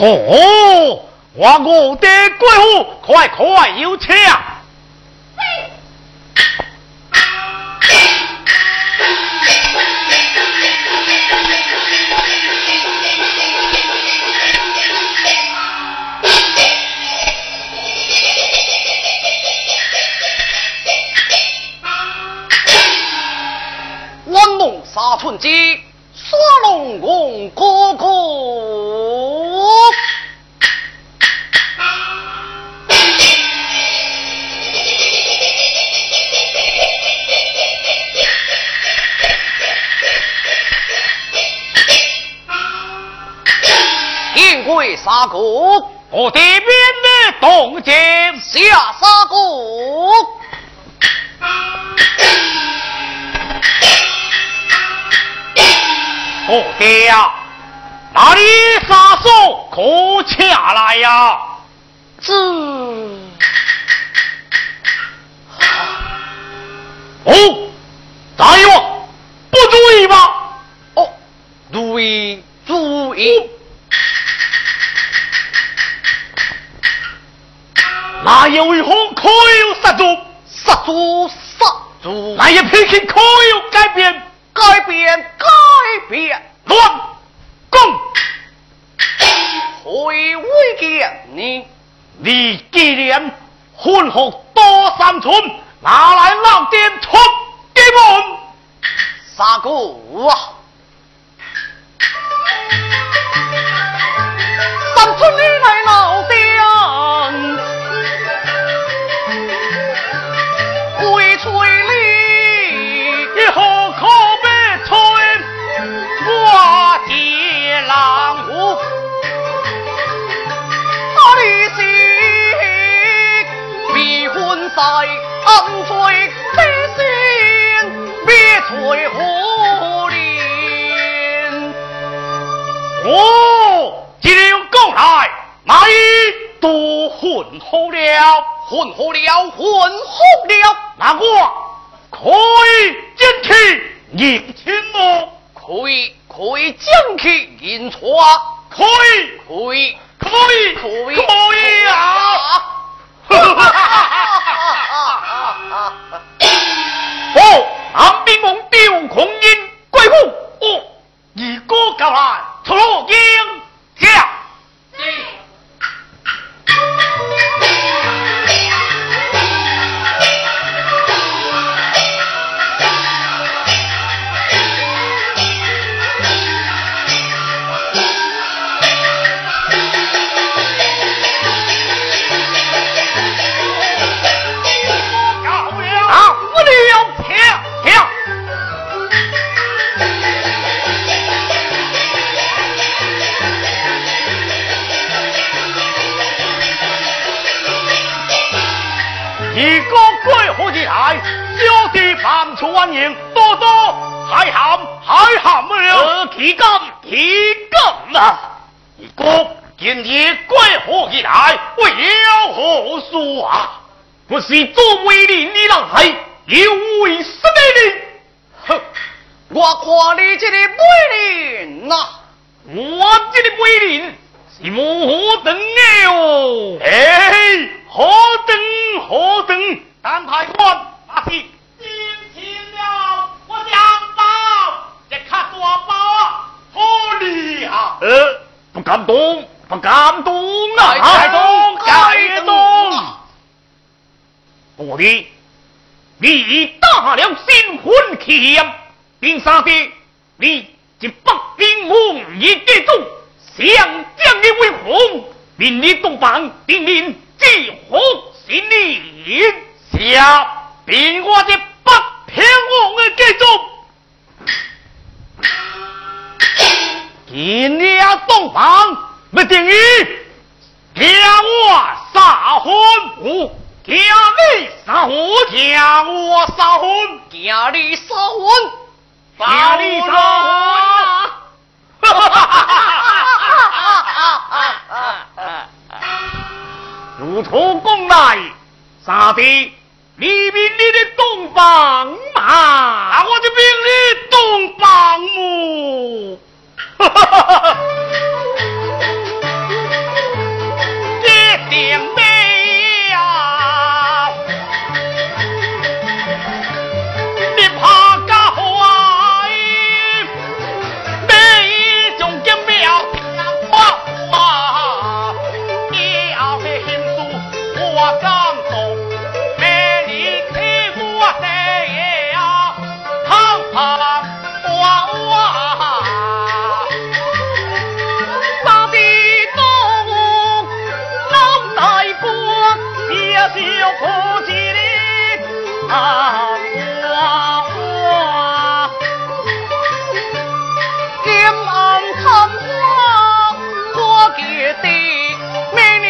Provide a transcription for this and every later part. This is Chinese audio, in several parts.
哦，我我的贵妇，快快有请。万龙杀春鸡，为杀谷，我这边的动静下杀谷。我爹呀，哪里杀手可下来呀？是。哦，大王，不注意吧？哦，注意，注意。哪有为何可有杀猪？杀猪杀猪，哪一脾气可有改变？改变改变，乱共回威见你？你既然混合多三寸，拿来老爹出给门？杀狗啊！混合了，混合了，那我可以进去认亲么？可以，可以进去迎娶，可以，可以，可以，可以，可以啊！哦，南边王雕孔英贵妇，哦，二哥到来，出迎驾。小弟犯错万迎，多多海涵海涵了。提纲提纲啊！二哥今日归何以来？为了何事啊？不是做威廉的来，又为什么呢？哼！我看你这个威廉呐，我这个威廉是何等的哦？哎，何等何等？但太官那是进亲了，我想到这卡多包好厉害。呃，不敢动，不敢动啊！该动，该动。我的，你大了新婚契约，并杀的你这北平王爷之中，想将你为红，命你东方，命令继火新年。下凭我的北平王的记住，今日洞房不定于叫我杀婚，叫你杀婚，叫我杀婚，叫你杀婚，叫你杀婚。如图攻来，杀敌你命你的东方马，我就命你东方母。一定美就不吉利啊！我金暗探花，我给的美女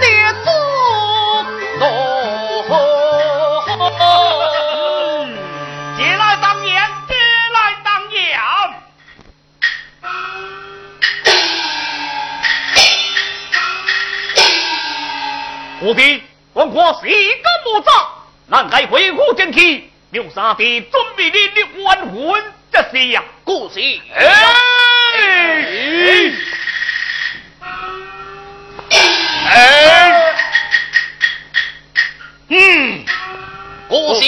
的祖宗。借来当言，借来当言。我的文国是一个木吒，难在回府正气，刘三弟准备你的完婚这是呀。故事，哎！哎，嗯，故事，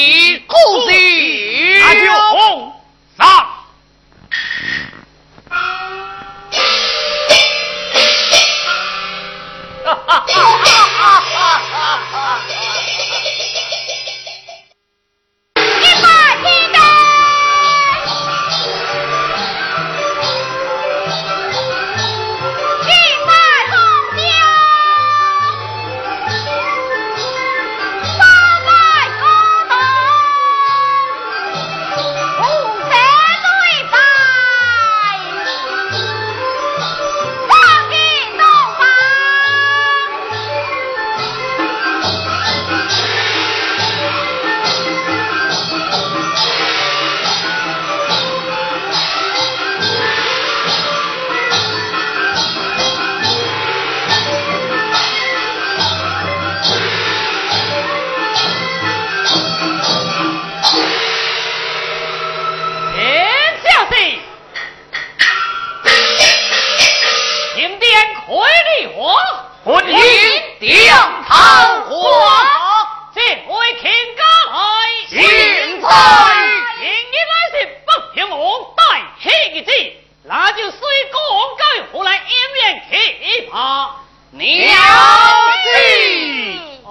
停电开礼花，婚姻定桃花，这位卿家来，现在今日来是北平王带喜子，那就随公该何来姻缘去吧。了解啊！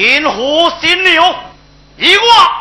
说话又不是再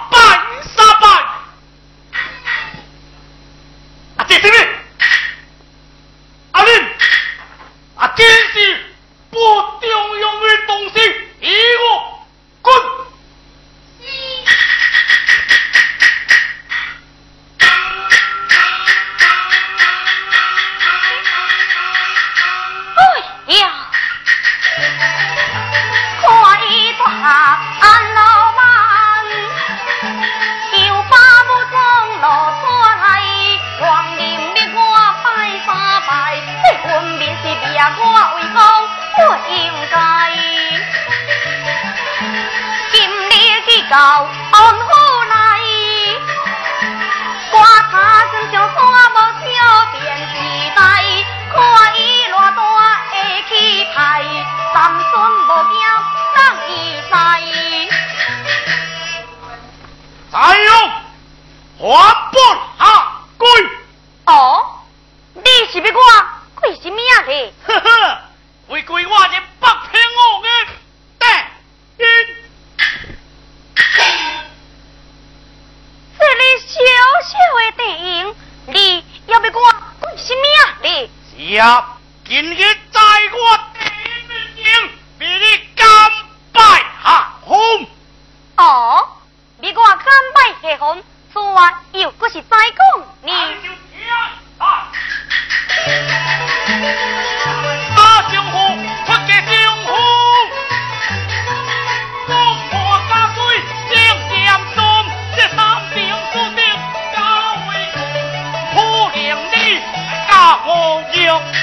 walk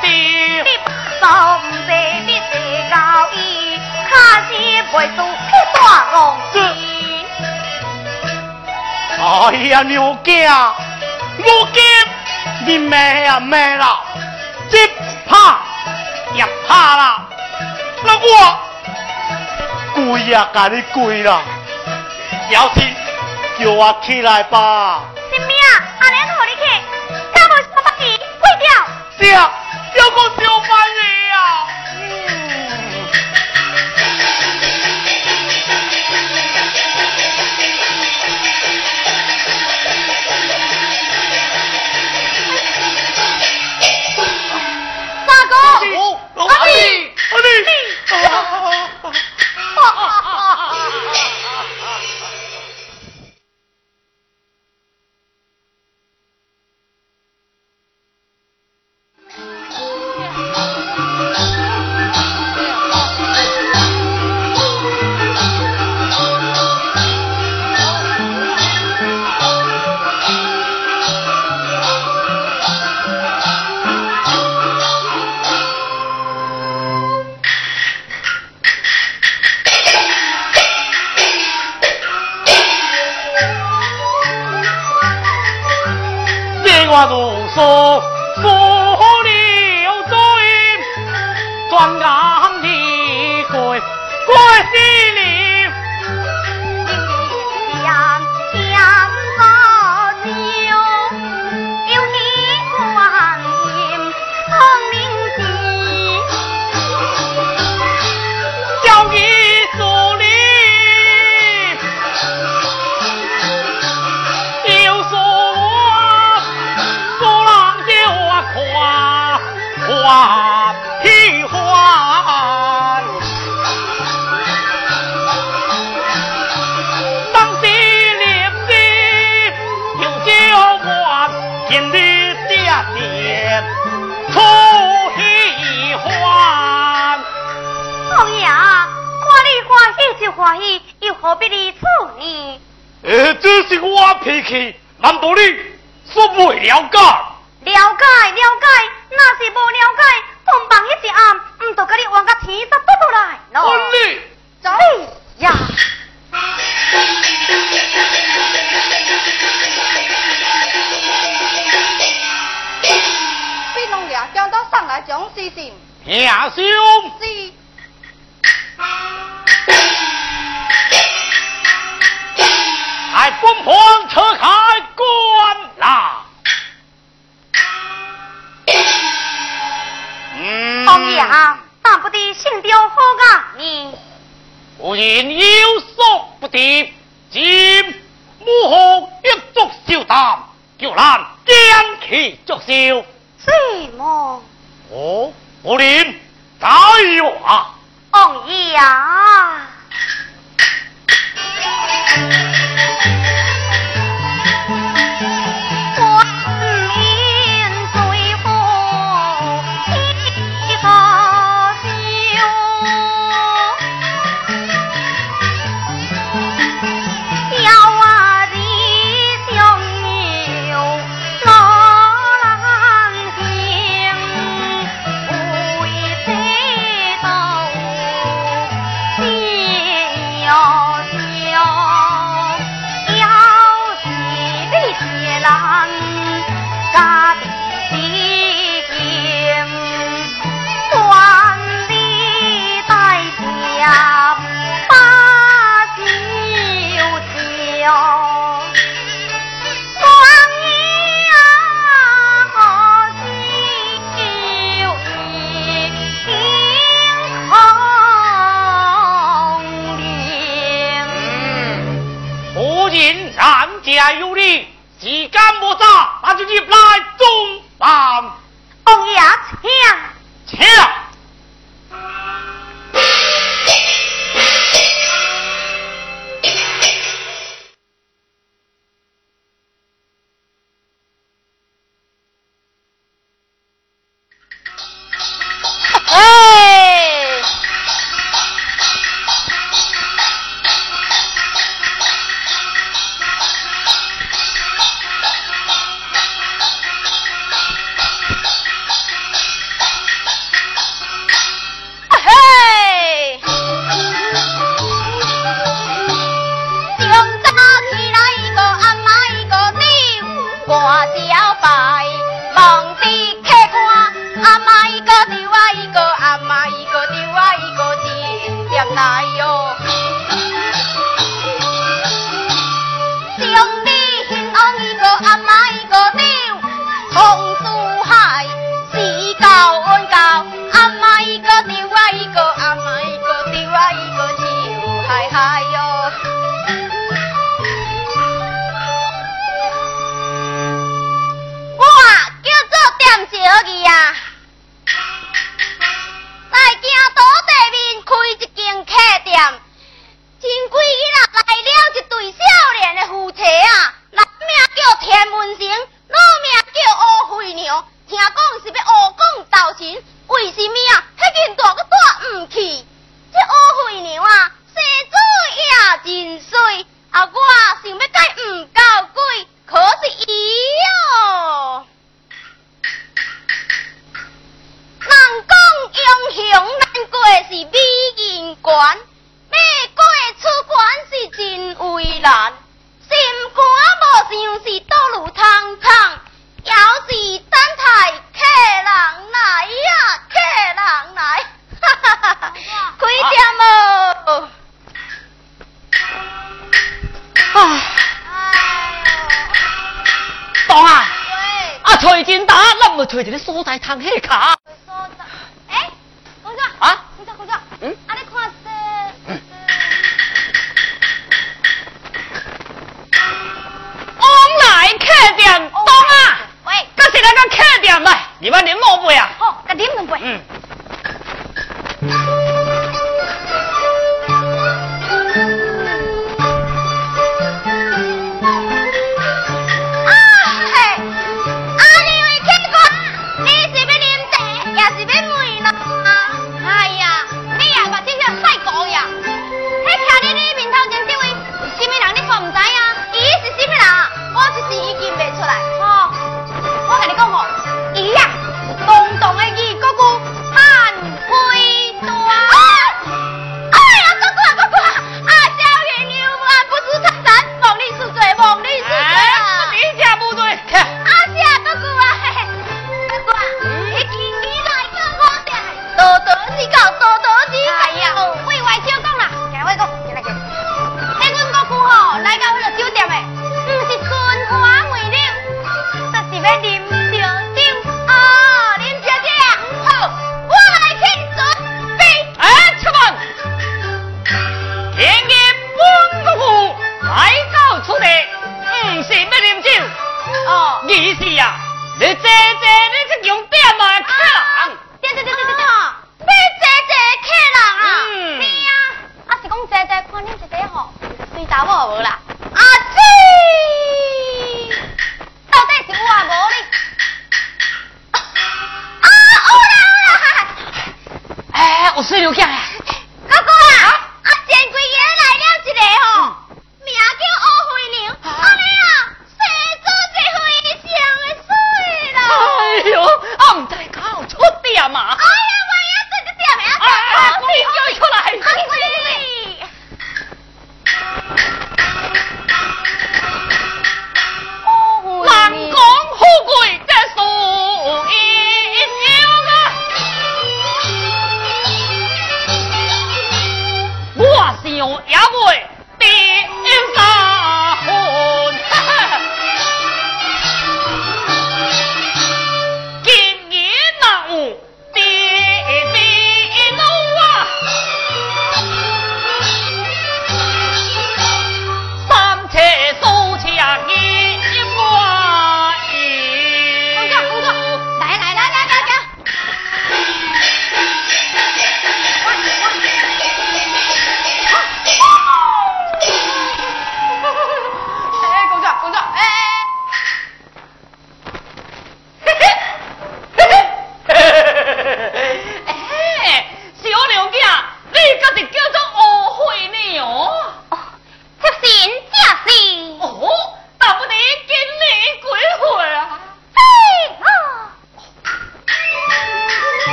的。你不唔得你得高义，卡西背书去大龙子。哎呀，牛家，牛家，你咩啊咩啦？这怕也怕啦，那我跪呀，给你跪啦！小心，叫我起来吧。什么啊？阿莲和你去，干么事？跪掉。是啊，有个小半夜何必理处呢？呃，这是我脾气，难道你说不了解？了解了解，那是不了解，同房一一暗，唔就甲你往个天都倒倒来咯。我你走呀！飞龙俩将到上来讲事情，兄兄，是还本皇车开关啦。嗯，王爷，但不得性调好啊你。无人有所不敌，今母后一足小胆，叫咱将其作秀。什么？哦，不灵，再有啊！王爷啊！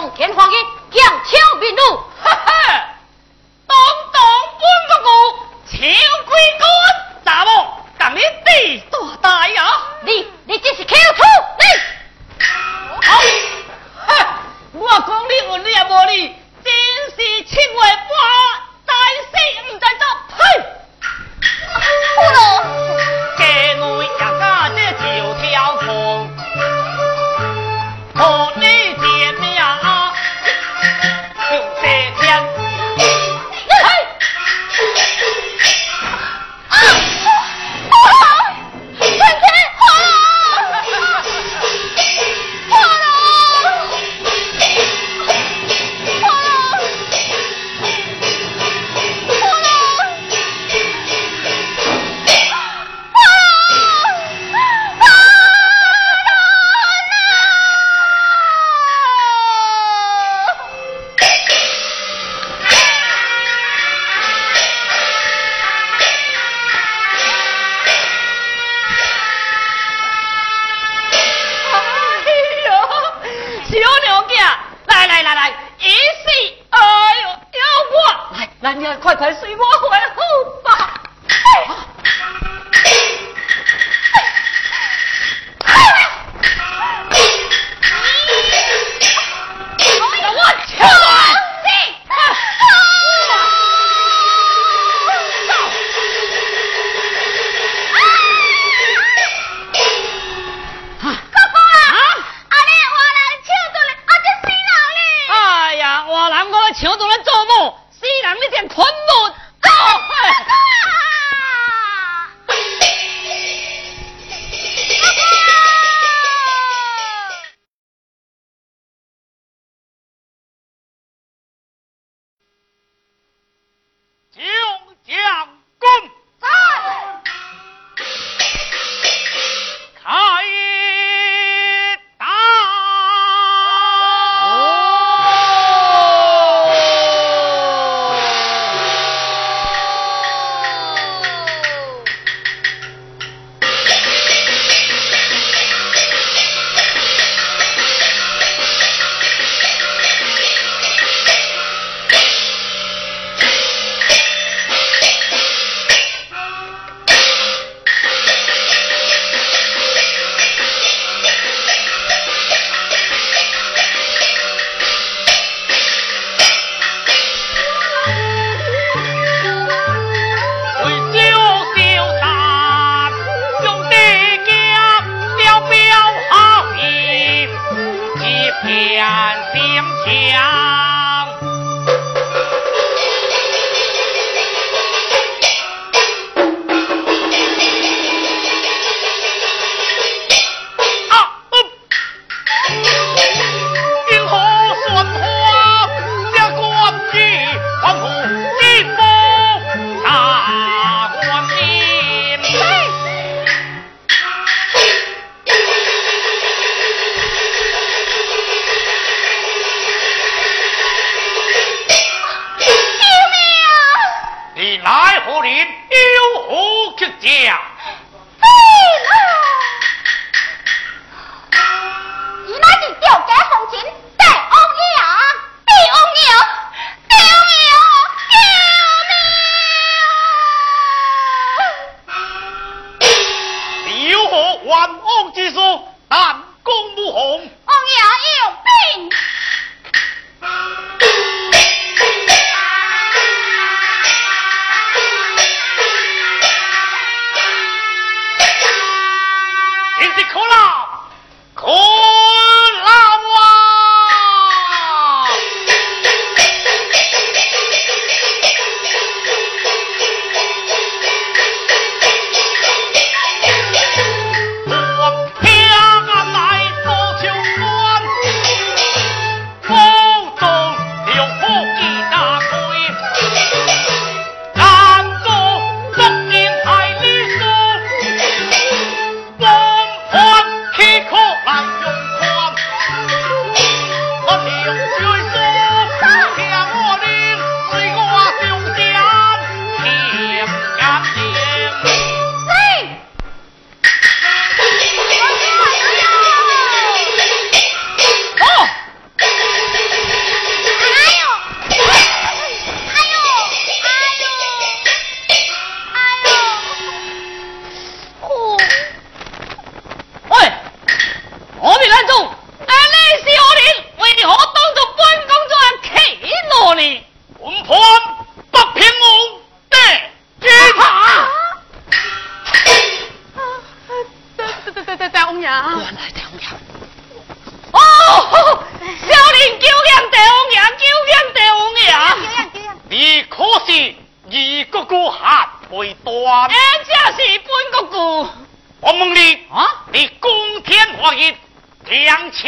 奉，天花语，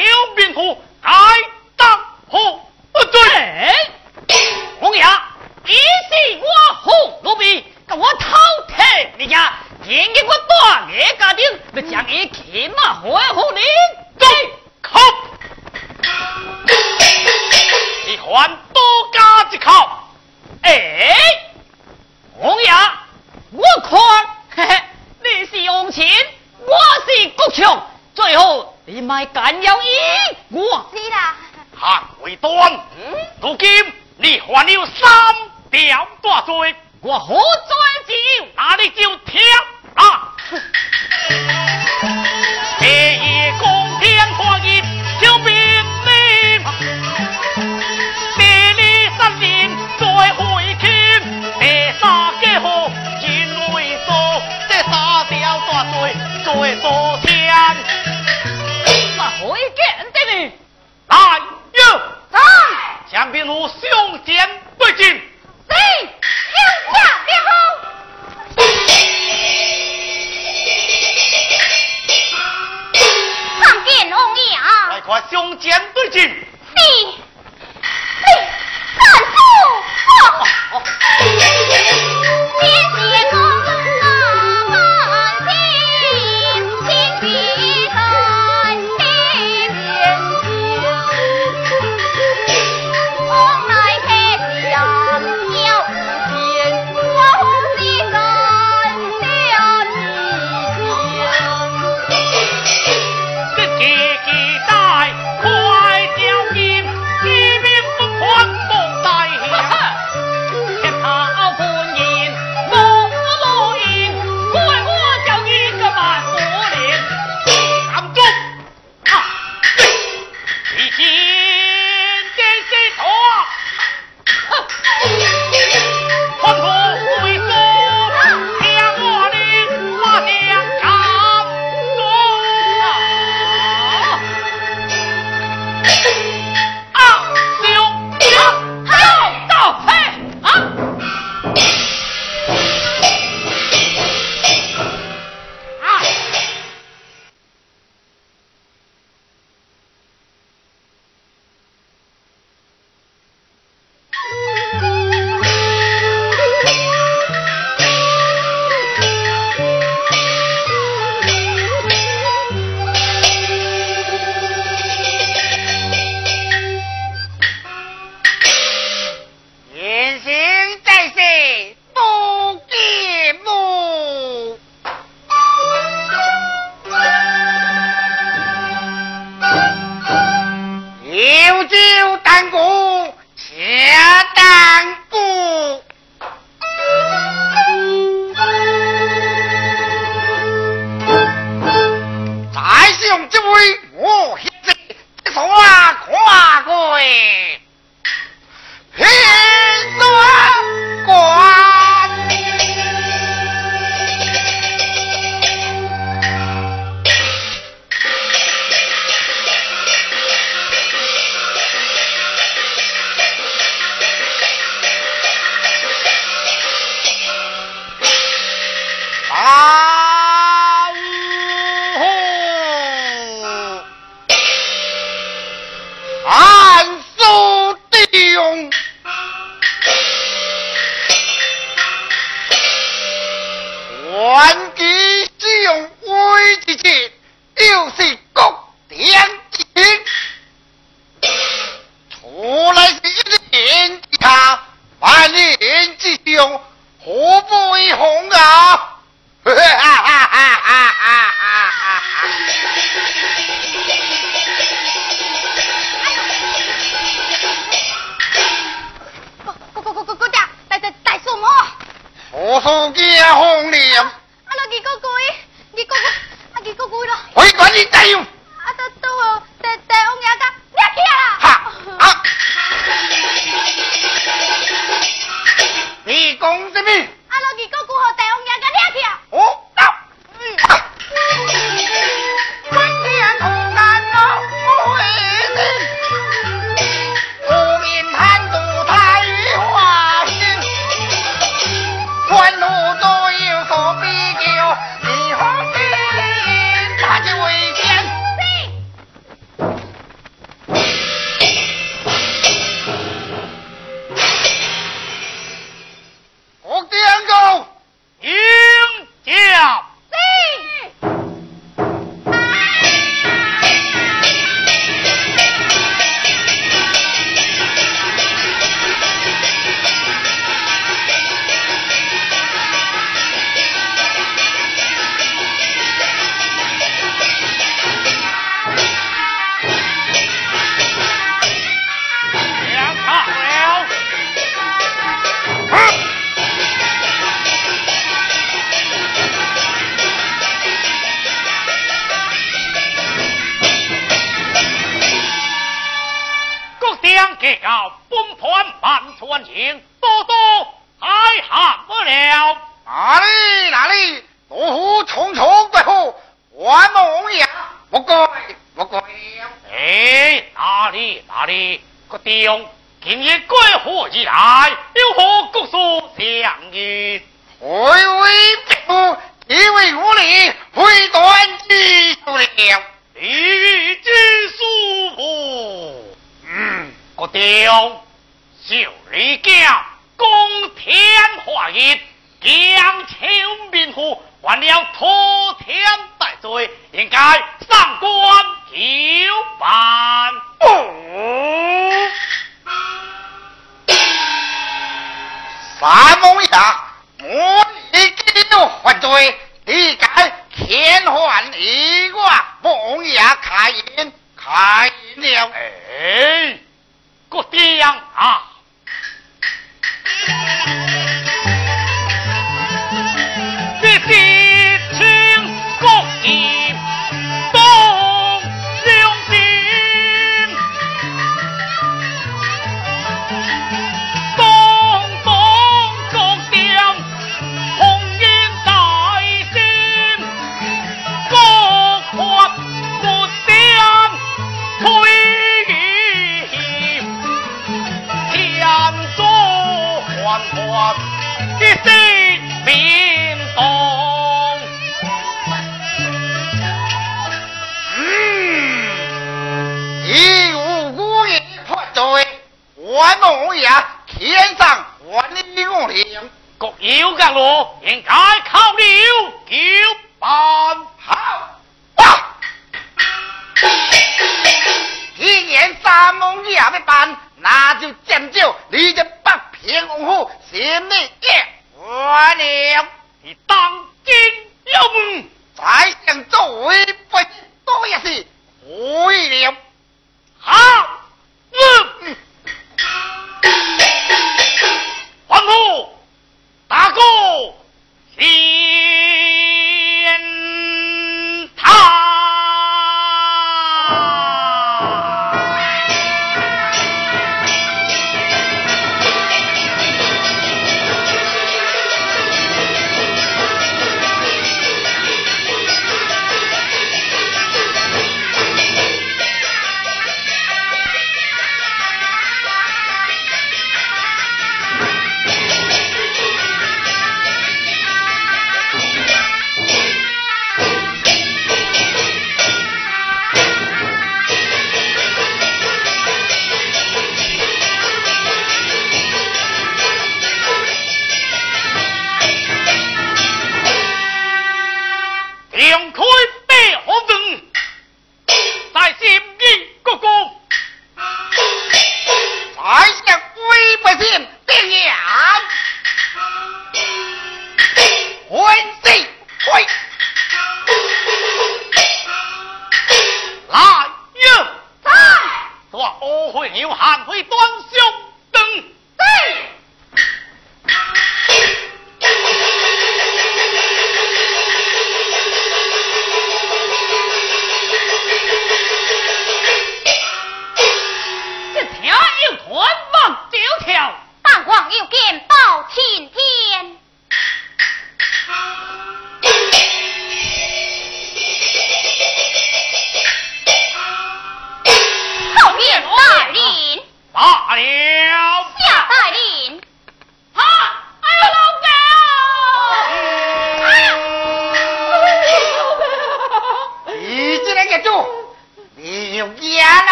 两桥兵图，该当何罪？王爷，你是我胡奴婢，跟我偷听你家，今日我大爷家丁，要将伊骑马回府里走，口，你还多加一口。哎，王爷，我看，嘿嘿，你是用钱，我是国强，最后你卖干要赢我。是啦。汉为端，如今你犯了三条大罪，我何罪之有？那你就听啊！第一公天化一小兵令，第二三年再会天，第三结合进为数，这三条大罪最多将兵如凶险不进。是，天下便好。放！快凶险不进。是，叫本团万传情，多多还喊不了。哪里哪里，老虎重重归后，还梦呀，不该不该。哎，哪里哪里，个弟兄，今日归何而来？有何国事相遇？回位别夫，一位无礼，回断机不了。礼遇之书不？嗯，个弟兄，小李家公天化日，将清民户还了托天戴罪，应该上官求办。哦，三梦呀，我已经犯罪，你该天还一卦，梦呀开言开言了。哎，个爹样啊！幻幻，一世变动。嗯，一无辜也犯罪，还梦呀，天上还你我灵。各有各路，应该考虑就办好啊！既然三梦也要办，那就讲究你这北天王府心里也完了。你当今有门，再想作为不多也是会了。好，嗯，皇后大哥先有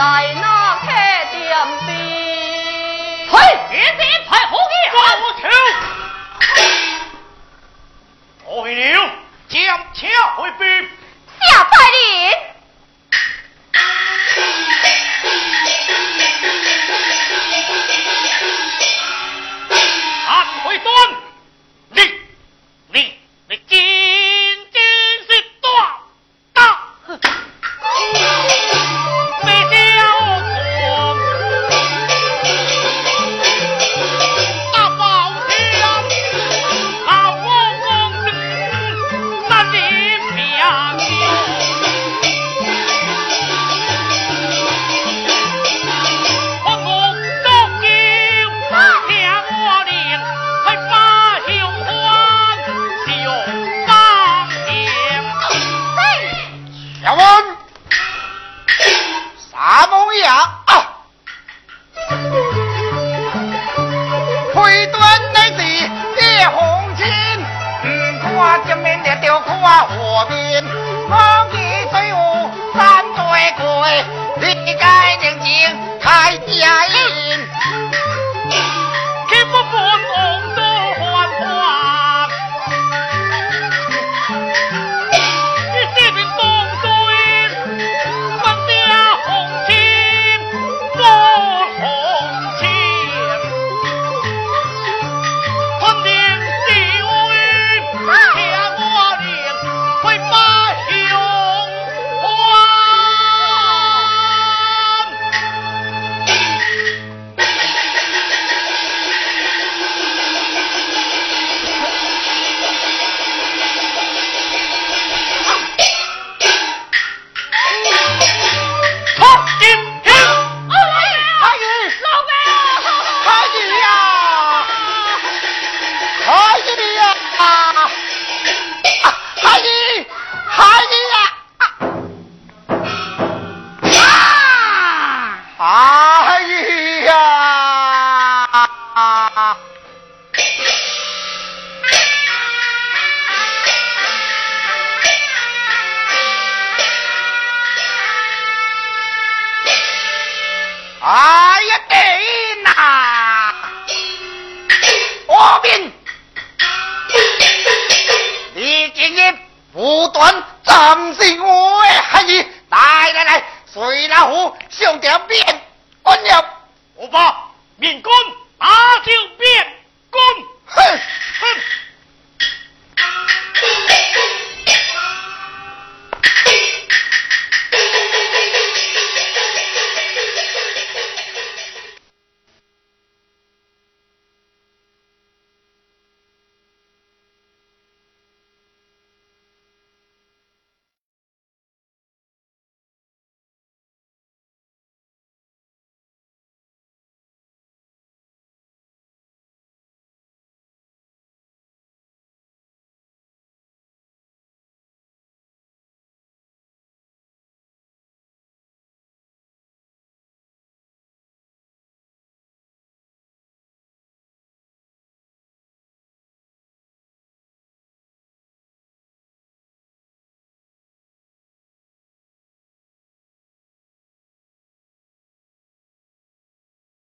在那开店边，嘿，点点菜好个，好。